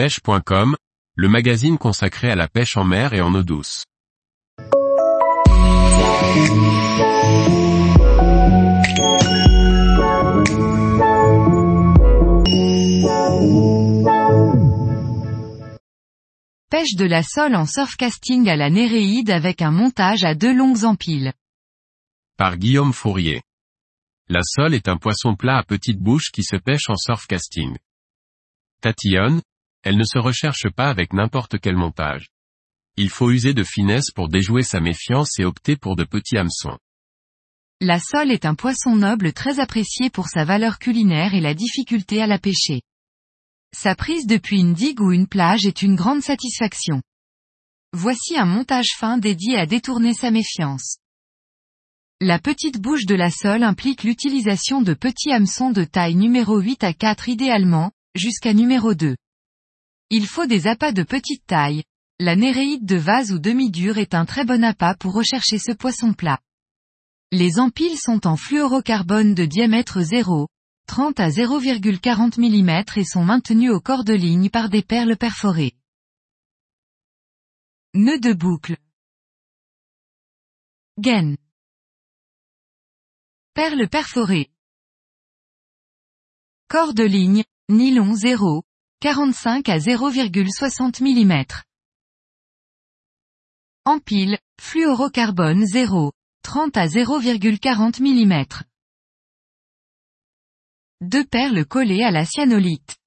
pêche.com, le magazine consacré à la pêche en mer et en eau douce. Pêche de la sole en surfcasting à la Néréide avec un montage à deux longues empiles. Par Guillaume Fourier. La sole est un poisson plat à petite bouche qui se pêche en surfcasting. Tatillonne, elle ne se recherche pas avec n'importe quel montage. Il faut user de finesse pour déjouer sa méfiance et opter pour de petits hameçons. La sole est un poisson noble très apprécié pour sa valeur culinaire et la difficulté à la pêcher. Sa prise depuis une digue ou une plage est une grande satisfaction. Voici un montage fin dédié à détourner sa méfiance. La petite bouche de la sole implique l'utilisation de petits hameçons de taille numéro 8 à 4 idéalement, jusqu'à numéro 2. Il faut des appâts de petite taille. La néréide de vase ou demi-dure est un très bon appât pour rechercher ce poisson plat. Les empiles sont en fluorocarbone de diamètre 0, 30 à 0,40 mm et sont maintenus au corps de ligne par des perles perforées. Nœud de boucle. Gaine. Perles perforées. Corps de ligne, nylon 0, 45 à 0,60 mm. Empile, fluorocarbone 0, 30 à 0,40 mm. Deux perles collées à la cyanolite.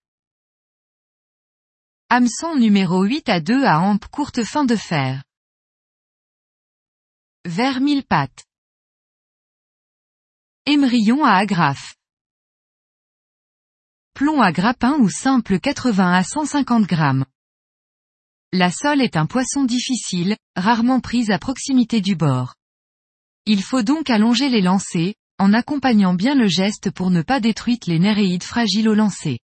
Hameçon numéro 8 à 2 à hampe courte fin de fer. Vers mille pattes. Émerillon à agrafe. Plomb à grappin ou simple 80 à 150 grammes. La sole est un poisson difficile, rarement prise à proximité du bord. Il faut donc allonger les lancers, en accompagnant bien le geste pour ne pas détruire les néréides fragiles au lancer.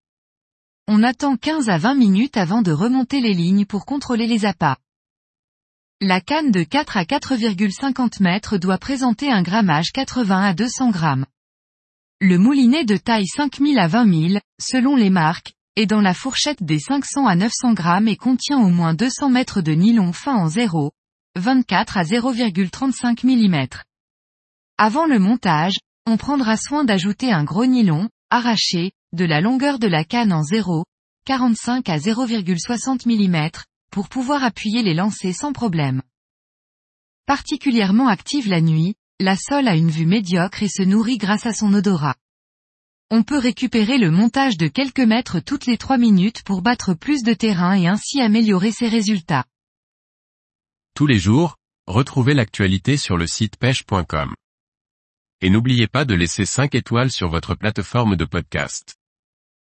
On attend 15 à 20 minutes avant de remonter les lignes pour contrôler les appâts. La canne de 4 à 4,50 mètres doit présenter un grammage 80 à 200 grammes. Le moulinet de taille 5000 à 20 000, selon les marques, est dans la fourchette des 500 à 900 grammes et contient au moins 200 mètres de nylon fin en 0, 24 à 0,35 mm. Avant le montage, on prendra soin d'ajouter un gros nylon, arraché, de la longueur de la canne en 0, 45 à 0,60 mm, pour pouvoir appuyer les lancers sans problème. Particulièrement active la nuit, la sole a une vue médiocre et se nourrit grâce à son odorat. On peut récupérer le montage de quelques mètres toutes les 3 minutes pour battre plus de terrain et ainsi améliorer ses résultats. Tous les jours, retrouvez l'actualité sur le site pêche.com. Et n'oubliez pas de laisser 5 étoiles sur votre plateforme de podcast.